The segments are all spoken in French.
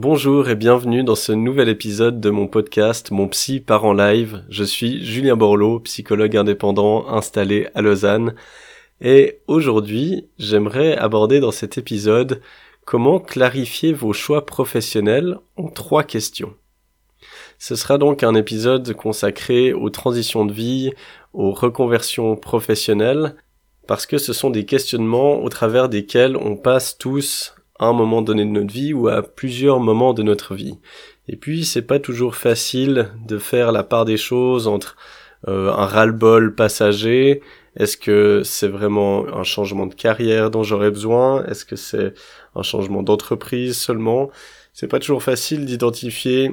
Bonjour et bienvenue dans ce nouvel épisode de mon podcast Mon Psy part live. Je suis Julien Borloo, psychologue indépendant installé à Lausanne. Et aujourd'hui, j'aimerais aborder dans cet épisode comment clarifier vos choix professionnels en trois questions. Ce sera donc un épisode consacré aux transitions de vie, aux reconversions professionnelles, parce que ce sont des questionnements au travers desquels on passe tous un moment donné de notre vie ou à plusieurs moments de notre vie. Et puis c'est pas toujours facile de faire la part des choses entre euh, un ras-le-bol passager, est-ce que c'est vraiment un changement de carrière dont j'aurais besoin? Est-ce que c'est un changement d'entreprise seulement? C'est pas toujours facile d'identifier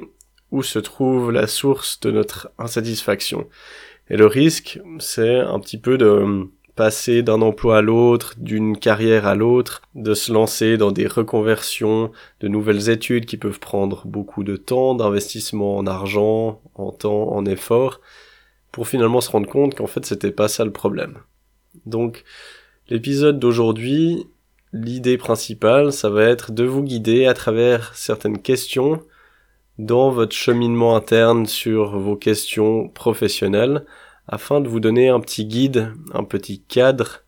où se trouve la source de notre insatisfaction. Et le risque, c'est un petit peu de passer d'un emploi à l'autre, d'une carrière à l'autre, de se lancer dans des reconversions, de nouvelles études qui peuvent prendre beaucoup de temps, d'investissement en argent, en temps, en effort, pour finalement se rendre compte qu'en fait c'était pas ça le problème. Donc l'épisode d'aujourd'hui, l'idée principale, ça va être de vous guider à travers certaines questions dans votre cheminement interne sur vos questions professionnelles, afin de vous donner un petit guide, un petit cadre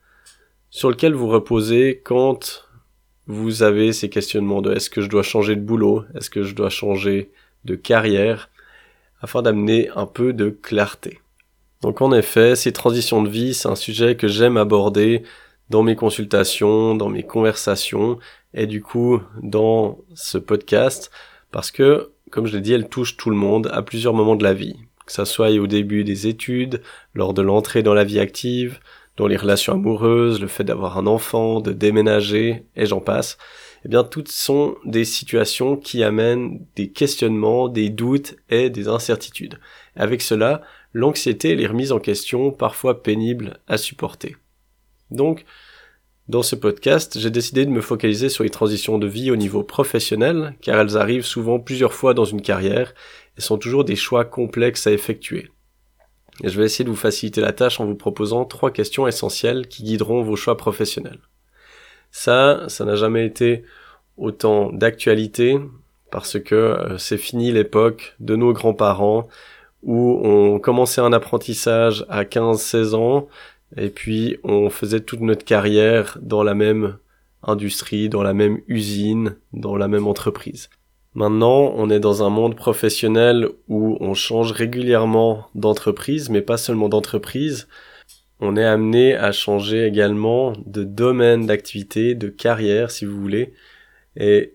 sur lequel vous reposez quand vous avez ces questionnements de est-ce que je dois changer de boulot, est-ce que je dois changer de carrière, afin d'amener un peu de clarté. Donc en effet, ces transitions de vie, c'est un sujet que j'aime aborder dans mes consultations, dans mes conversations, et du coup dans ce podcast, parce que, comme je l'ai dit, elles touchent tout le monde à plusieurs moments de la vie que ça soit au début des études, lors de l'entrée dans la vie active, dans les relations amoureuses, le fait d'avoir un enfant, de déménager, et j'en passe, eh bien toutes sont des situations qui amènent des questionnements, des doutes et des incertitudes. Avec cela, l'anxiété et les remises en question parfois pénibles à supporter. Donc, dans ce podcast, j'ai décidé de me focaliser sur les transitions de vie au niveau professionnel, car elles arrivent souvent plusieurs fois dans une carrière et sont toujours des choix complexes à effectuer. Et je vais essayer de vous faciliter la tâche en vous proposant trois questions essentielles qui guideront vos choix professionnels. Ça, ça n'a jamais été autant d'actualité parce que euh, c'est fini l'époque de nos grands-parents où on commençait un apprentissage à 15-16 ans et puis on faisait toute notre carrière dans la même industrie, dans la même usine, dans la même entreprise. Maintenant, on est dans un monde professionnel où on change régulièrement d'entreprise, mais pas seulement d'entreprise. On est amené à changer également de domaine d'activité, de carrière, si vous voulez. Et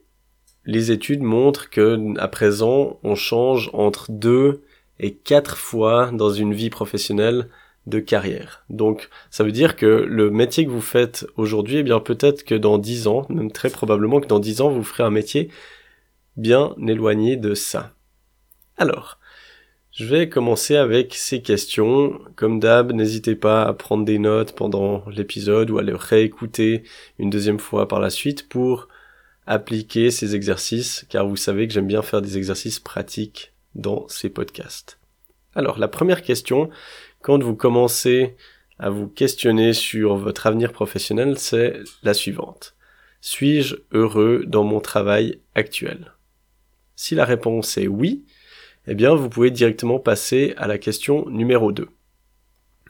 les études montrent que, à présent, on change entre deux et quatre fois dans une vie professionnelle de carrière. Donc ça veut dire que le métier que vous faites aujourd'hui, eh bien peut-être que dans dix ans, même très probablement que dans dix ans, vous ferez un métier bien éloigné de ça. Alors, je vais commencer avec ces questions. Comme d'hab, n'hésitez pas à prendre des notes pendant l'épisode ou à le réécouter une deuxième fois par la suite pour appliquer ces exercices, car vous savez que j'aime bien faire des exercices pratiques dans ces podcasts. Alors, la première question quand vous commencez à vous questionner sur votre avenir professionnel, c'est la suivante. Suis-je heureux dans mon travail actuel? Si la réponse est oui, eh bien vous pouvez directement passer à la question numéro 2.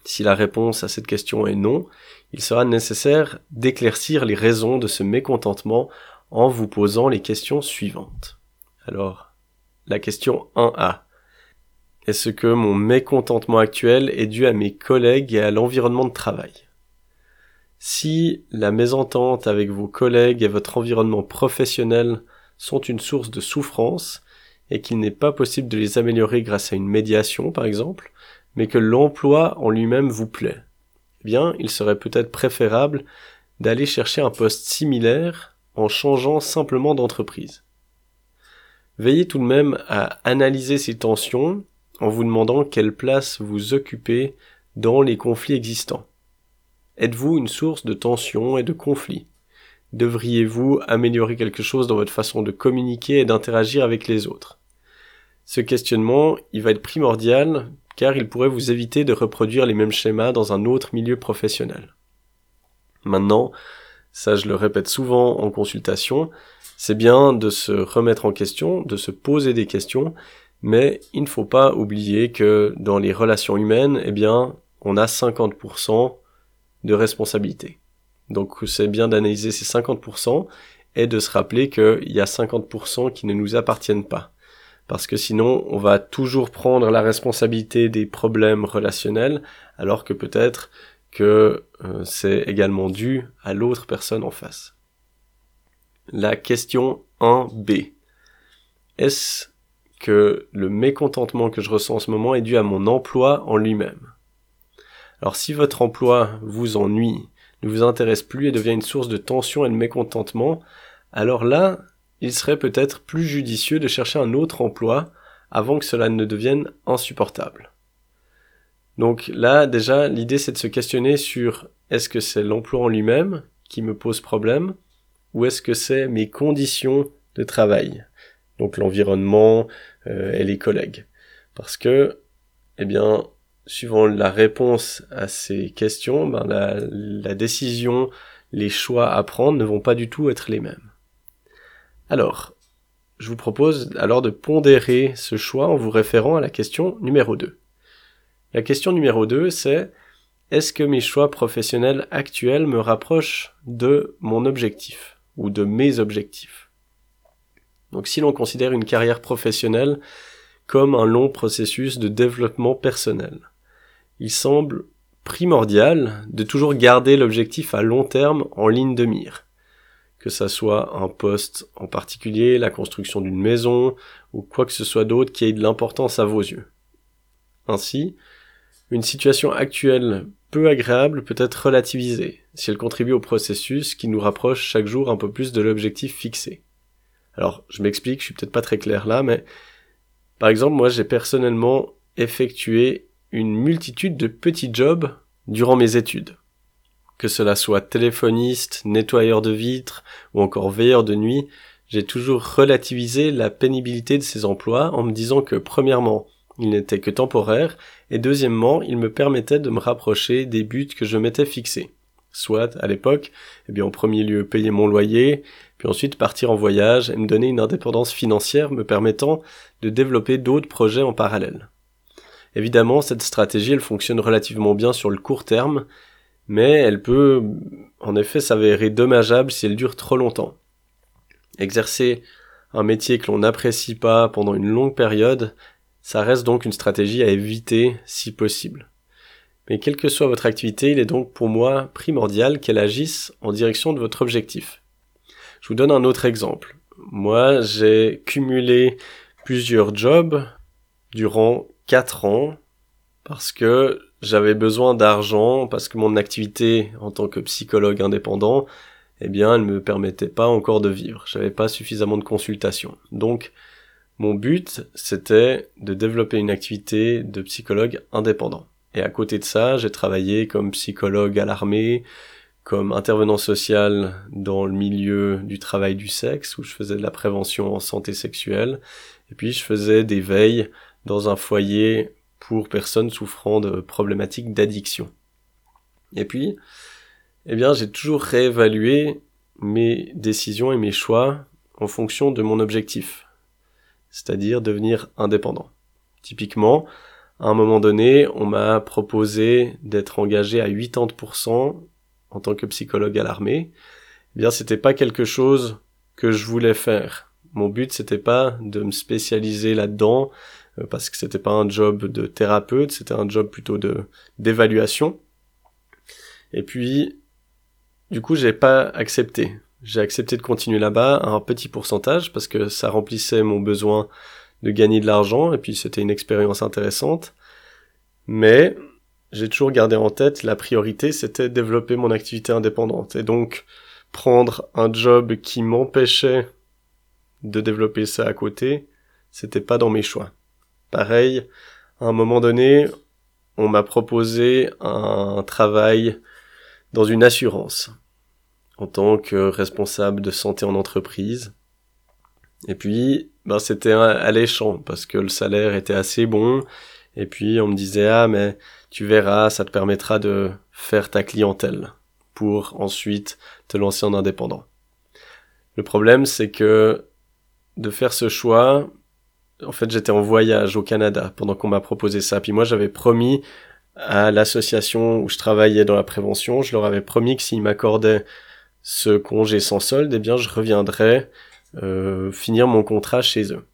Si la réponse à cette question est non, il sera nécessaire d'éclaircir les raisons de ce mécontentement en vous posant les questions suivantes. Alors, la question 1A. Est-ce que mon mécontentement actuel est dû à mes collègues et à l'environnement de travail Si la mésentente avec vos collègues et votre environnement professionnel sont une source de souffrance, et qu'il n'est pas possible de les améliorer grâce à une médiation par exemple, mais que l'emploi en lui-même vous plaît, eh bien il serait peut-être préférable d'aller chercher un poste similaire en changeant simplement d'entreprise. Veillez tout de même à analyser ces tensions en vous demandant quelle place vous occupez dans les conflits existants. Êtes-vous une source de tension et de conflits? Devriez-vous améliorer quelque chose dans votre façon de communiquer et d'interagir avec les autres? Ce questionnement, il va être primordial car il pourrait vous éviter de reproduire les mêmes schémas dans un autre milieu professionnel. Maintenant, ça je le répète souvent en consultation, c'est bien de se remettre en question, de se poser des questions, mais il ne faut pas oublier que dans les relations humaines, eh bien, on a 50% de responsabilité. Donc c'est bien d'analyser ces 50% et de se rappeler qu'il y a 50% qui ne nous appartiennent pas. Parce que sinon, on va toujours prendre la responsabilité des problèmes relationnels, alors que peut-être que euh, c'est également dû à l'autre personne en face. La question 1b. Est-ce que le mécontentement que je ressens en ce moment est dû à mon emploi en lui-même Alors si votre emploi vous ennuie, ne vous intéresse plus et devient une source de tension et de mécontentement, alors là, il serait peut-être plus judicieux de chercher un autre emploi avant que cela ne devienne insupportable. Donc là, déjà, l'idée c'est de se questionner sur est-ce que c'est l'emploi en lui-même qui me pose problème ou est-ce que c'est mes conditions de travail, donc l'environnement euh, et les collègues. Parce que, eh bien, suivant la réponse à ces questions, ben la, la décision, les choix à prendre ne vont pas du tout être les mêmes. Alors, je vous propose alors de pondérer ce choix en vous référant à la question numéro 2. La question numéro 2, c'est est-ce que mes choix professionnels actuels me rapprochent de mon objectif ou de mes objectifs? Donc si l'on considère une carrière professionnelle comme un long processus de développement personnel, il semble primordial de toujours garder l'objectif à long terme en ligne de mire. Que ça soit un poste en particulier, la construction d'une maison, ou quoi que ce soit d'autre qui ait de l'importance à vos yeux. Ainsi, une situation actuelle peu agréable peut être relativisée si elle contribue au processus qui nous rapproche chaque jour un peu plus de l'objectif fixé. Alors, je m'explique, je suis peut-être pas très clair là, mais par exemple, moi j'ai personnellement effectué une multitude de petits jobs durant mes études. Que cela soit téléphoniste, nettoyeur de vitres ou encore veilleur de nuit, j'ai toujours relativisé la pénibilité de ces emplois en me disant que premièrement, il n'était que temporaire, et deuxièmement, il me permettait de me rapprocher des buts que je m'étais fixés. Soit, à l'époque, eh bien, en premier lieu, payer mon loyer, puis ensuite partir en voyage et me donner une indépendance financière me permettant de développer d'autres projets en parallèle. Évidemment, cette stratégie, elle fonctionne relativement bien sur le court terme, mais elle peut, en effet, s'avérer dommageable si elle dure trop longtemps. Exercer un métier que l'on n'apprécie pas pendant une longue période, ça reste donc une stratégie à éviter si possible. Mais quelle que soit votre activité, il est donc pour moi primordial qu'elle agisse en direction de votre objectif. Je vous donne un autre exemple. Moi, j'ai cumulé plusieurs jobs durant 4 ans parce que j'avais besoin d'argent, parce que mon activité en tant que psychologue indépendant, eh bien, elle me permettait pas encore de vivre. J'avais pas suffisamment de consultations. Donc, mon but, c'était de développer une activité de psychologue indépendant. Et à côté de ça, j'ai travaillé comme psychologue à l'armée, comme intervenant social dans le milieu du travail du sexe, où je faisais de la prévention en santé sexuelle, et puis je faisais des veilles dans un foyer pour personnes souffrant de problématiques d'addiction. Et puis, eh bien, j'ai toujours réévalué mes décisions et mes choix en fonction de mon objectif c'est-à-dire devenir indépendant. Typiquement, à un moment donné, on m'a proposé d'être engagé à 80% en tant que psychologue à l'armée. Eh bien, c'était pas quelque chose que je voulais faire. Mon but, c'était pas de me spécialiser là-dedans, euh, parce que c'était pas un job de thérapeute, c'était un job plutôt de, d'évaluation. Et puis, du coup, j'ai pas accepté. J'ai accepté de continuer là-bas à un petit pourcentage parce que ça remplissait mon besoin de gagner de l'argent et puis c'était une expérience intéressante. Mais j'ai toujours gardé en tête la priorité c'était développer mon activité indépendante. Et donc prendre un job qui m'empêchait de développer ça à côté, c'était pas dans mes choix. Pareil, à un moment donné, on m'a proposé un travail dans une assurance en tant que responsable de santé en entreprise. Et puis, ben, c'était alléchant parce que le salaire était assez bon. Et puis, on me disait, ah, mais tu verras, ça te permettra de faire ta clientèle pour ensuite te lancer en indépendant. Le problème, c'est que de faire ce choix, en fait, j'étais en voyage au Canada pendant qu'on m'a proposé ça. Puis moi, j'avais promis à l'association où je travaillais dans la prévention, je leur avais promis que s'ils m'accordaient ce congé sans solde, eh bien, je reviendrais euh, finir mon contrat chez eux.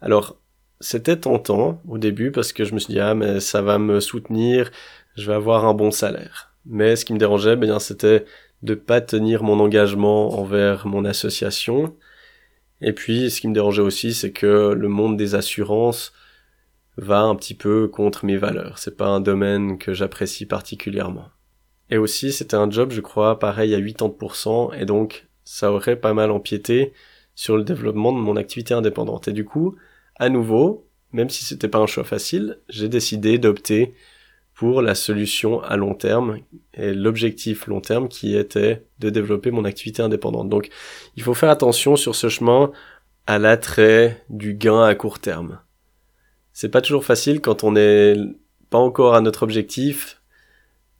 Alors, c'était tentant au début parce que je me suis dit, ah, mais ça va me soutenir, je vais avoir un bon salaire. Mais ce qui me dérangeait, eh bien, c'était de pas tenir mon engagement envers mon association. Et puis, ce qui me dérangeait aussi, c'est que le monde des assurances va un petit peu contre mes valeurs. C'est pas un domaine que j'apprécie particulièrement. Et aussi, c'était un job, je crois, pareil à 80%, et donc, ça aurait pas mal empiété sur le développement de mon activité indépendante. Et du coup, à nouveau, même si c'était pas un choix facile, j'ai décidé d'opter pour la solution à long terme et l'objectif long terme qui était de développer mon activité indépendante. Donc, il faut faire attention sur ce chemin à l'attrait du gain à court terme. C'est pas toujours facile quand on n'est pas encore à notre objectif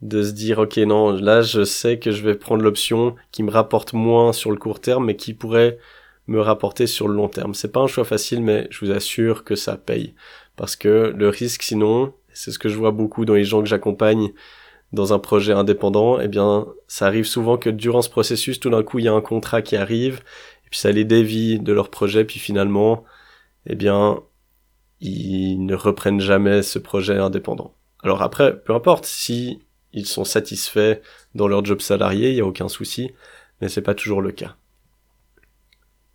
de se dire ok non là je sais que je vais prendre l'option qui me rapporte moins sur le court terme mais qui pourrait me rapporter sur le long terme. C'est pas un choix facile mais je vous assure que ça paye parce que le risque sinon c'est ce que je vois beaucoup dans les gens que j'accompagne dans un projet indépendant, eh bien, ça arrive souvent que durant ce processus, tout d'un coup, il y a un contrat qui arrive, et puis ça les dévie de leur projet, puis finalement, eh bien, ils ne reprennent jamais ce projet indépendant. Alors après, peu importe si ils sont satisfaits dans leur job salarié, il n'y a aucun souci, mais c'est pas toujours le cas.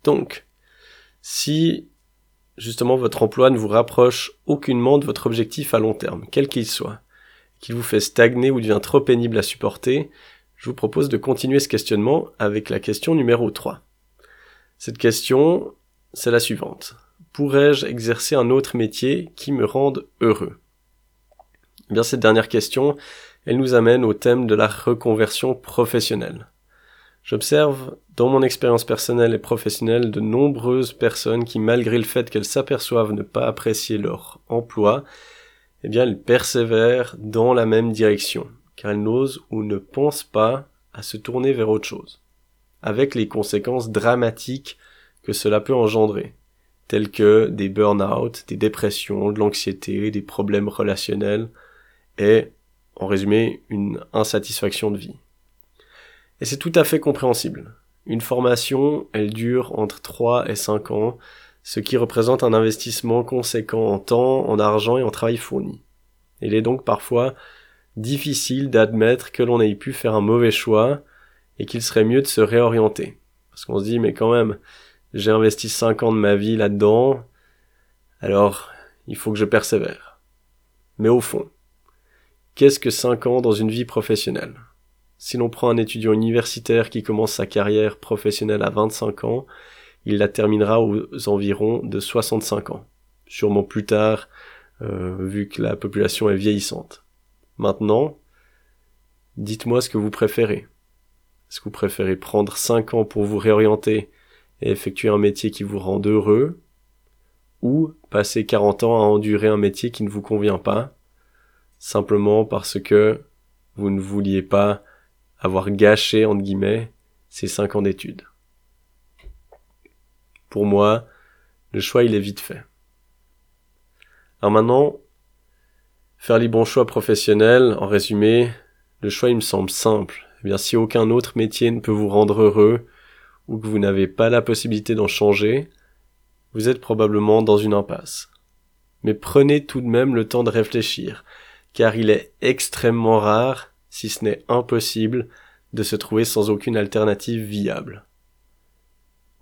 Donc, si justement votre emploi ne vous rapproche aucunement de votre objectif à long terme, quel qu'il soit, qu'il vous fait stagner ou devient trop pénible à supporter, je vous propose de continuer ce questionnement avec la question numéro 3. Cette question, c'est la suivante. Pourrais-je exercer un autre métier qui me rende heureux? Eh Bien, cette dernière question, elle nous amène au thème de la reconversion professionnelle. J'observe dans mon expérience personnelle et professionnelle de nombreuses personnes qui, malgré le fait qu'elles s'aperçoivent ne pas apprécier leur emploi, eh bien elles persévèrent dans la même direction, car elles n'osent ou ne pensent pas à se tourner vers autre chose, avec les conséquences dramatiques que cela peut engendrer, telles que des burn-out, des dépressions, de l'anxiété, des problèmes relationnels, et, en résumé, une insatisfaction de vie. Et c'est tout à fait compréhensible. Une formation, elle dure entre 3 et 5 ans, ce qui représente un investissement conséquent en temps, en argent et en travail fourni. Il est donc parfois difficile d'admettre que l'on ait pu faire un mauvais choix et qu'il serait mieux de se réorienter. Parce qu'on se dit, mais quand même, j'ai investi 5 ans de ma vie là-dedans, alors il faut que je persévère. Mais au fond, qu'est-ce que 5 ans dans une vie professionnelle? Si l'on prend un étudiant universitaire qui commence sa carrière professionnelle à 25 ans, il la terminera aux environs de 65 ans. Sûrement plus tard, euh, vu que la population est vieillissante. Maintenant, dites-moi ce que vous préférez. Est-ce que vous préférez prendre 5 ans pour vous réorienter et effectuer un métier qui vous rend heureux, ou passer 40 ans à endurer un métier qui ne vous convient pas, simplement parce que vous ne vouliez pas avoir gâché, entre guillemets, ces cinq ans d'études. Pour moi, le choix, il est vite fait. Alors maintenant, faire les bons choix professionnels, en résumé, le choix, il me semble simple. Eh bien, si aucun autre métier ne peut vous rendre heureux, ou que vous n'avez pas la possibilité d'en changer, vous êtes probablement dans une impasse. Mais prenez tout de même le temps de réfléchir, car il est extrêmement rare si ce n'est impossible, de se trouver sans aucune alternative viable.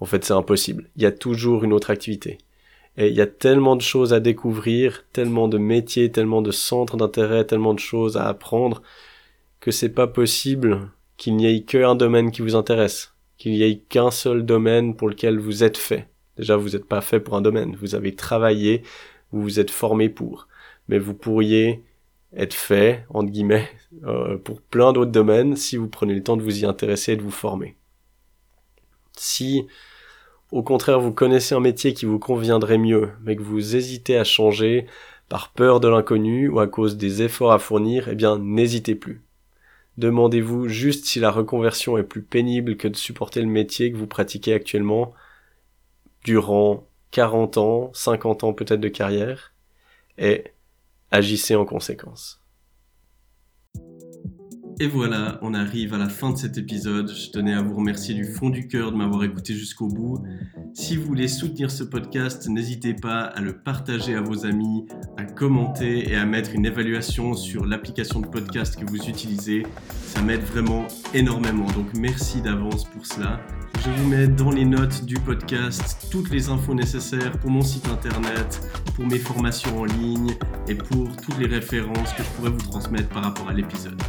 En fait, c'est impossible. Il y a toujours une autre activité. Et il y a tellement de choses à découvrir, tellement de métiers, tellement de centres d'intérêt, tellement de choses à apprendre, que c'est pas possible qu'il n'y ait qu'un domaine qui vous intéresse, qu'il n'y ait qu'un seul domaine pour lequel vous êtes fait. Déjà, vous n'êtes pas fait pour un domaine, vous avez travaillé, vous vous êtes formé pour. Mais vous pourriez être fait, entre guillemets, euh, pour plein d'autres domaines si vous prenez le temps de vous y intéresser et de vous former. Si, au contraire, vous connaissez un métier qui vous conviendrait mieux, mais que vous hésitez à changer par peur de l'inconnu ou à cause des efforts à fournir, eh bien, n'hésitez plus. Demandez-vous juste si la reconversion est plus pénible que de supporter le métier que vous pratiquez actuellement durant 40 ans, 50 ans peut-être de carrière, et agissez en conséquence. Et voilà, on arrive à la fin de cet épisode. Je tenais à vous remercier du fond du cœur de m'avoir écouté jusqu'au bout. Si vous voulez soutenir ce podcast, n'hésitez pas à le partager à vos amis, à commenter et à mettre une évaluation sur l'application de podcast que vous utilisez. Ça m'aide vraiment énormément. Donc merci d'avance pour cela. Je vous mets dans les notes du podcast toutes les infos nécessaires pour mon site internet, pour mes formations en ligne et pour toutes les références que je pourrais vous transmettre par rapport à l'épisode.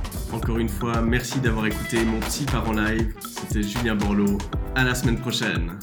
Une fois, merci d'avoir écouté mon petit part en live. C'était Julien Borloo. À la semaine prochaine.